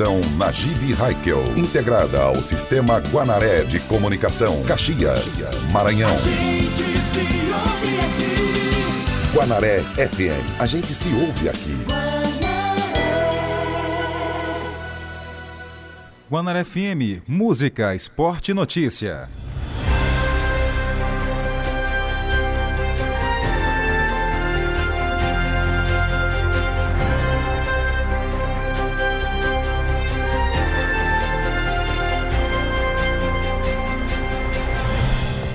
Produção Najib Haikel. Integrada ao Sistema Guanaré de Comunicação. Caxias, Maranhão. Guanaré FM. A gente se ouve aqui. Guanaré FM. Música, esporte e notícia.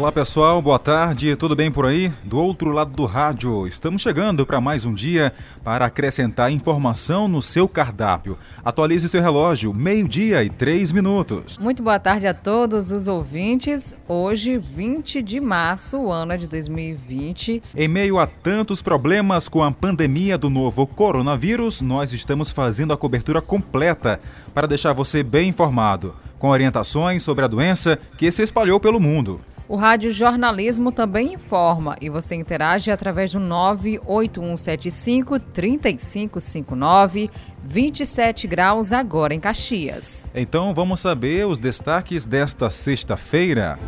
Olá pessoal, boa tarde, tudo bem por aí? Do outro lado do rádio, estamos chegando para mais um dia para acrescentar informação no seu cardápio. Atualize seu relógio, meio-dia e três minutos. Muito boa tarde a todos os ouvintes. Hoje, 20 de março, o ano é de 2020. Em meio a tantos problemas com a pandemia do novo coronavírus, nós estamos fazendo a cobertura completa para deixar você bem informado, com orientações sobre a doença que se espalhou pelo mundo. O Rádio Jornalismo também informa e você interage através do 98175 3559 27 graus agora em Caxias. Então vamos saber os destaques desta sexta-feira.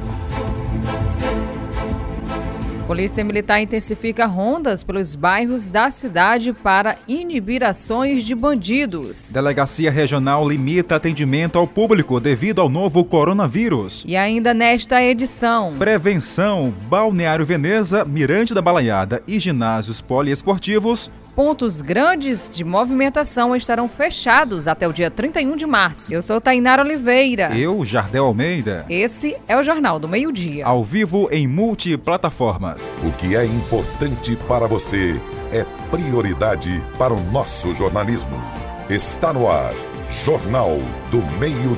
Polícia Militar intensifica rondas pelos bairros da cidade para inibir ações de bandidos. Delegacia Regional limita atendimento ao público devido ao novo coronavírus. E ainda nesta edição: Prevenção, Balneário Veneza, Mirante da Balaiada e ginásios poliesportivos pontos grandes de movimentação estarão fechados até o dia 31 de março. Eu sou Tainara Oliveira. Eu, Jardel Almeida. Esse é o Jornal do Meio Dia. Ao vivo em multiplataformas. O que é importante para você é prioridade para o nosso jornalismo. Está no ar. Jornal do Meio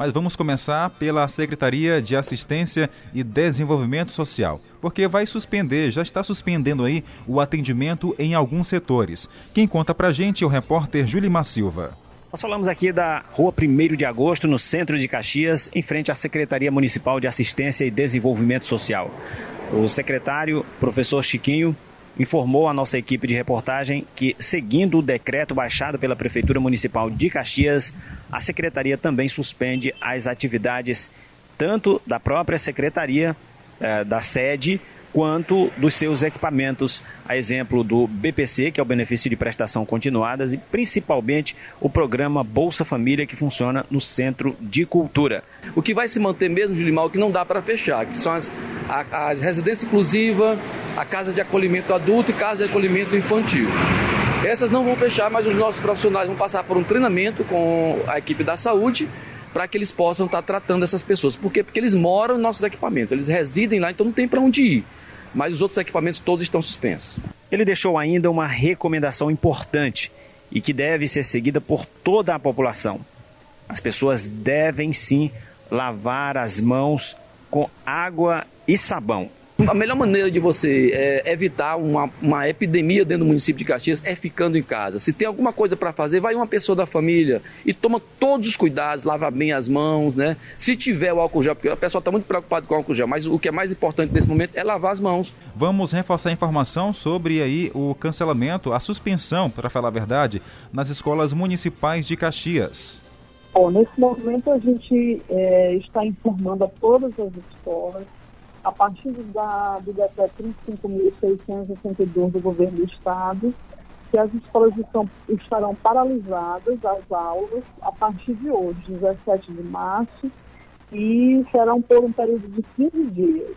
Mas vamos começar pela Secretaria de Assistência e Desenvolvimento Social, porque vai suspender, já está suspendendo aí o atendimento em alguns setores. Quem conta pra gente é o repórter Julimar Silva. Nós falamos aqui da Rua 1 de Agosto, no centro de Caxias, em frente à Secretaria Municipal de Assistência e Desenvolvimento Social. O secretário, professor Chiquinho, informou a nossa equipe de reportagem que, seguindo o decreto baixado pela Prefeitura Municipal de Caxias, a secretaria também suspende as atividades tanto da própria secretaria, eh, da sede, quanto dos seus equipamentos, a exemplo do BPC, que é o benefício de prestação continuadas, e principalmente o programa Bolsa Família, que funciona no Centro de Cultura. O que vai se manter mesmo, Julimar, que não dá para fechar, que são as, as residências inclusivas, a casa de acolhimento adulto e casa de acolhimento infantil. Essas não vão fechar, mas os nossos profissionais vão passar por um treinamento com a equipe da saúde para que eles possam estar tratando essas pessoas. Por quê? Porque eles moram nos nossos equipamentos, eles residem lá, então não tem para onde ir mas os outros equipamentos todos estão suspensos. Ele deixou ainda uma recomendação importante e que deve ser seguida por toda a população. As pessoas devem sim lavar as mãos com água e sabão. A melhor maneira de você é, evitar uma, uma epidemia dentro do município de Caxias é ficando em casa. Se tem alguma coisa para fazer, vai uma pessoa da família e toma todos os cuidados, lava bem as mãos, né? Se tiver o álcool gel, porque a pessoa está muito preocupada com o álcool gel, mas o que é mais importante nesse momento é lavar as mãos. Vamos reforçar a informação sobre aí o cancelamento, a suspensão, para falar a verdade, nas escolas municipais de Caxias. Bom, nesse momento a gente é, está informando a todas as escolas a partir da, do decreto 35.662 do governo do Estado, que as escolas estão, estarão paralisadas, as aulas, a partir de hoje, 17 de março, e serão por um período de 15 dias.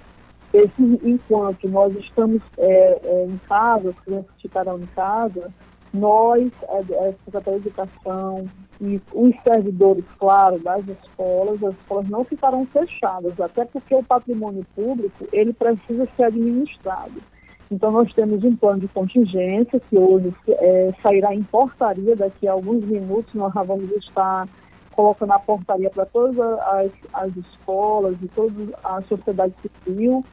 Esse, enquanto nós estamos é, é, em casa, as crianças ficarão em casa, nós, a, a Secretaria de Educação, e os servidores, claro, das escolas, as escolas não ficarão fechadas, até porque o patrimônio público, ele precisa ser administrado. Então, nós temos um plano de contingência que hoje é, sairá em portaria, daqui a alguns minutos nós já vamos estar colocando a portaria para todas as, as escolas e toda a sociedade civil,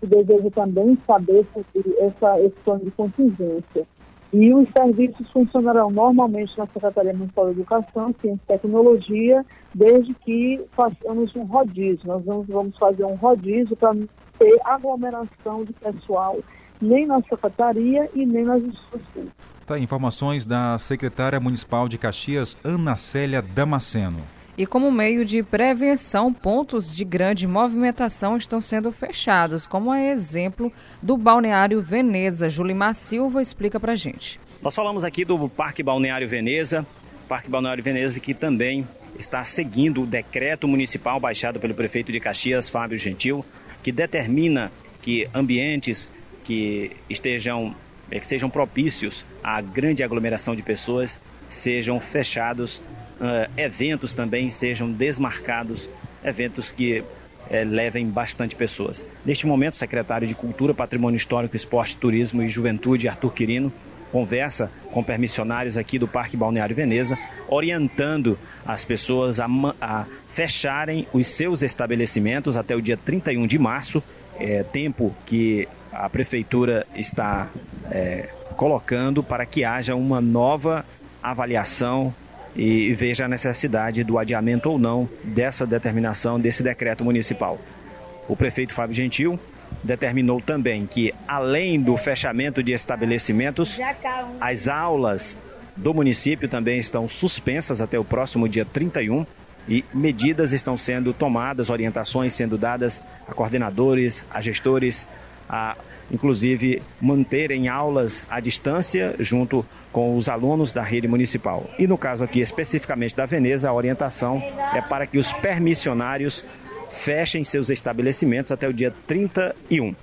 que deseja também saber sobre essa, esse plano de contingência. E os serviços funcionarão normalmente na Secretaria Municipal de Educação, Ciência e Tecnologia, desde que façamos um rodízio. Nós vamos, fazer um rodízio para ter aglomeração de pessoal nem na secretaria e nem nas escolas Tá, informações da secretária municipal de Caxias, Ana Célia Damasceno. E como meio de prevenção, pontos de grande movimentação estão sendo fechados, como é exemplo do Balneário Veneza. Julimar Silva explica pra gente. Nós falamos aqui do Parque Balneário Veneza, Parque Balneário Veneza que também está seguindo o decreto municipal baixado pelo prefeito de Caxias, Fábio Gentil, que determina que ambientes que estejam que sejam propícios à grande aglomeração de pessoas sejam fechados, uh, eventos também sejam desmarcados, eventos que uh, levem bastante pessoas. Neste momento, o secretário de Cultura, Patrimônio Histórico, Esporte, Turismo e Juventude, Arthur Quirino, conversa com permissionários aqui do Parque Balneário Veneza, orientando as pessoas a, a fecharem os seus estabelecimentos até o dia 31 de março, é, tempo que a prefeitura está é, colocando para que haja uma nova avaliação e veja a necessidade do adiamento ou não dessa determinação desse decreto municipal. O prefeito Fábio Gentil determinou também que, além do fechamento de estabelecimentos, as aulas do município também estão suspensas até o próximo dia 31 e medidas estão sendo tomadas, orientações sendo dadas a coordenadores, a gestores, a inclusive manterem aulas à distância junto com os alunos da rede municipal. E no caso aqui especificamente da Veneza, a orientação é para que os permissionários fechem seus estabelecimentos até o dia 31.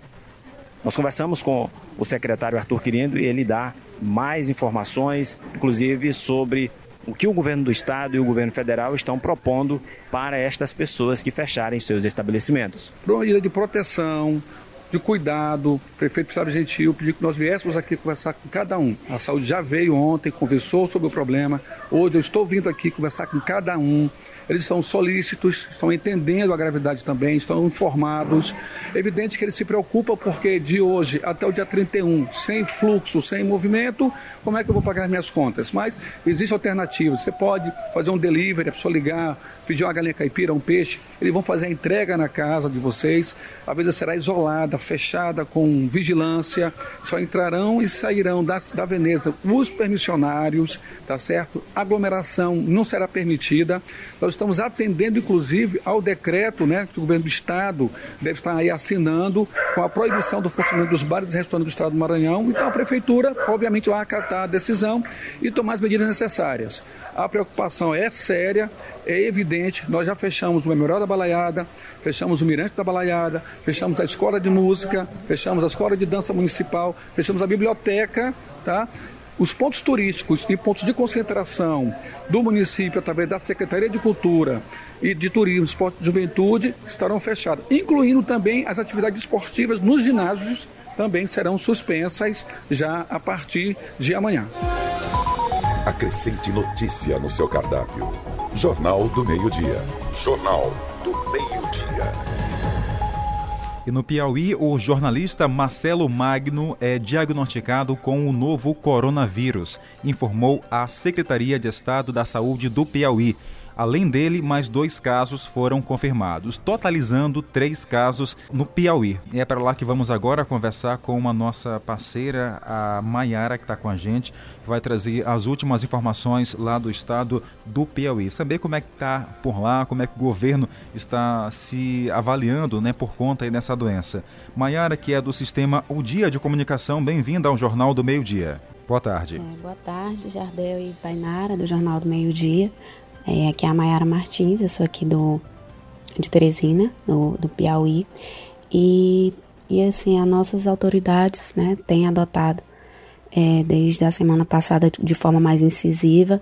Nós conversamos com o secretário Arthur Quirino e ele dá mais informações, inclusive sobre o que o governo do estado e o governo federal estão propondo para estas pessoas que fecharem seus estabelecimentos. Por uma medida de proteção, de cuidado, o prefeito Gustavo Gentil pediu que nós viéssemos aqui conversar com cada um. A saúde já veio ontem, conversou sobre o problema. Hoje eu estou vindo aqui conversar com cada um eles estão solícitos, estão entendendo a gravidade também, estão informados. Evidente que eles se preocupam porque de hoje até o dia 31, sem fluxo, sem movimento, como é que eu vou pagar as minhas contas? Mas existe alternativa. Você pode fazer um delivery, a pessoa ligar, pedir uma galinha caipira, um peixe, eles vão fazer a entrega na casa de vocês. A vida será isolada, fechada, com vigilância. Só entrarão e sairão da, da Veneza os permissionários, tá certo? Aglomeração não será permitida. Nós estamos atendendo, inclusive, ao decreto né, que o governo do Estado deve estar aí assinando com a proibição do funcionamento dos bares e restaurantes do Estado do Maranhão. Então, a Prefeitura, obviamente, vai acatar a decisão e tomar as medidas necessárias. A preocupação é séria, é evidente. Nós já fechamos o Memorial da Balaiada, fechamos o Mirante da Balaiada, fechamos a Escola de Música, fechamos a Escola de Dança Municipal, fechamos a Biblioteca, tá? Os pontos turísticos e pontos de concentração do município, através da Secretaria de Cultura e de Turismo, Esporte e Juventude, estarão fechados, incluindo também as atividades esportivas nos ginásios, também serão suspensas já a partir de amanhã. Acrescente notícia no seu cardápio. Jornal do Meio-Dia. Jornal. E no Piauí, o jornalista Marcelo Magno é diagnosticado com o novo coronavírus, informou a Secretaria de Estado da Saúde do Piauí. Além dele, mais dois casos foram confirmados, totalizando três casos no Piauí. E é para lá que vamos agora conversar com uma nossa parceira, a Maiara, que está com a gente, que vai trazer as últimas informações lá do estado do Piauí. Saber como é que está por lá, como é que o governo está se avaliando né, por conta dessa doença. Maiara, que é do sistema O Dia de Comunicação, bem-vinda ao Jornal do Meio Dia. Boa tarde. É, boa tarde, Jardel e Tainara, do Jornal do Meio Dia. É, aqui é a Mayara Martins, eu sou aqui do, de Teresina, do, do Piauí. E, e assim, as nossas autoridades né, têm adotado, é, desde a semana passada, de forma mais incisiva,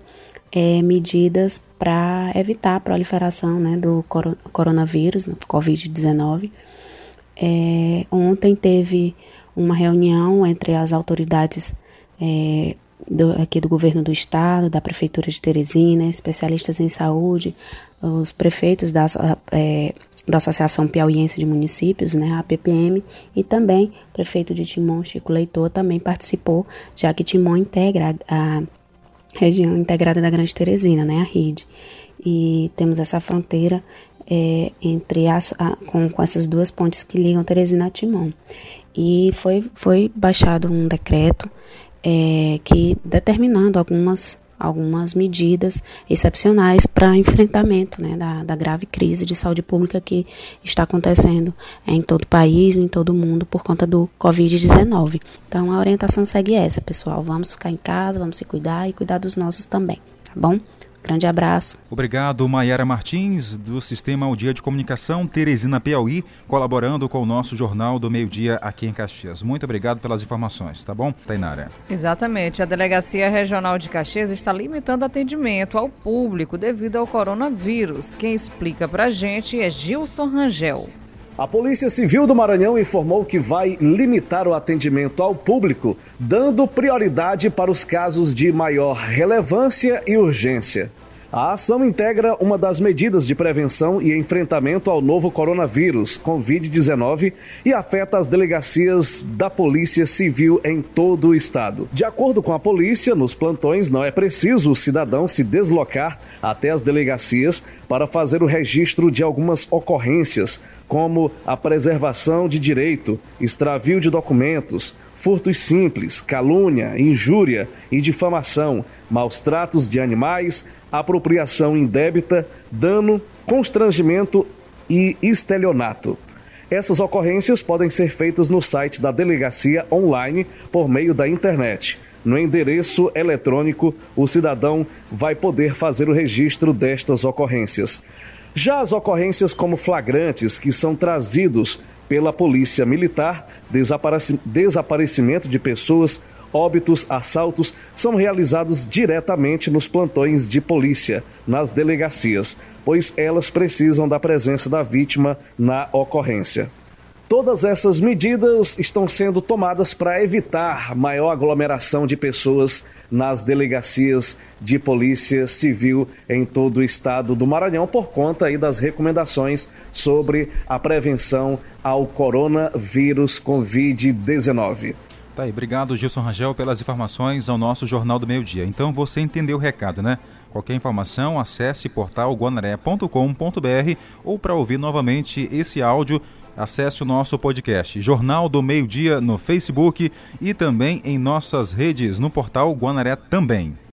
é, medidas para evitar a proliferação né, do coronavírus, do Covid-19. É, ontem teve uma reunião entre as autoridades é, do, aqui do governo do estado, da prefeitura de Teresina, especialistas em saúde, os prefeitos da, é, da Associação Piauiense de Municípios, né, a PPM, e também o prefeito de Timon, Chico Leitor, também participou, já que Timon integra a, a região integrada da Grande Teresina, né, a RID. E temos essa fronteira é, entre as, a, com, com essas duas pontes que ligam Teresina a Timon. E foi, foi baixado um decreto é, que determinando algumas algumas medidas excepcionais para enfrentamento né, da, da, grave crise de saúde pública que está acontecendo em todo o país, em todo o mundo, por conta do Covid-19. Então, a orientação segue essa, pessoal. Vamos ficar em casa, vamos se cuidar e cuidar dos nossos também, tá bom? Grande abraço. Obrigado, Maiara Martins, do Sistema O Dia de Comunicação Teresina Piauí, colaborando com o nosso Jornal do Meio Dia aqui em Caxias. Muito obrigado pelas informações, tá bom, Tainara? Exatamente. A Delegacia Regional de Caxias está limitando atendimento ao público devido ao coronavírus. Quem explica pra gente é Gilson Rangel. A Polícia Civil do Maranhão informou que vai limitar o atendimento ao público, dando prioridade para os casos de maior relevância e urgência. A ação integra uma das medidas de prevenção e enfrentamento ao novo coronavírus, Covid-19, e afeta as delegacias da Polícia Civil em todo o estado. De acordo com a polícia, nos plantões não é preciso o cidadão se deslocar até as delegacias para fazer o registro de algumas ocorrências, como a preservação de direito, extravio de documentos, furtos simples, calúnia, injúria e difamação, maus tratos de animais, apropriação indébita, dano, constrangimento e estelionato. Essas ocorrências podem ser feitas no site da delegacia online por meio da internet. No endereço eletrônico, o cidadão vai poder fazer o registro destas ocorrências. Já as ocorrências como flagrantes, que são trazidos pela Polícia Militar, desaparecimento de pessoas, óbitos, assaltos, são realizados diretamente nos plantões de polícia, nas delegacias, pois elas precisam da presença da vítima na ocorrência. Todas essas medidas estão sendo tomadas para evitar maior aglomeração de pessoas nas delegacias de polícia civil em todo o estado do Maranhão por conta aí das recomendações sobre a prevenção ao coronavírus Covid-19. Tá aí, obrigado Gilson Rangel pelas informações ao nosso Jornal do Meio Dia. Então você entendeu o recado, né? Qualquer informação, acesse portal guanaré.com.br ou para ouvir novamente esse áudio acesse o nosso podcast Jornal do Meio Dia no Facebook e também em nossas redes no portal Guanaré também.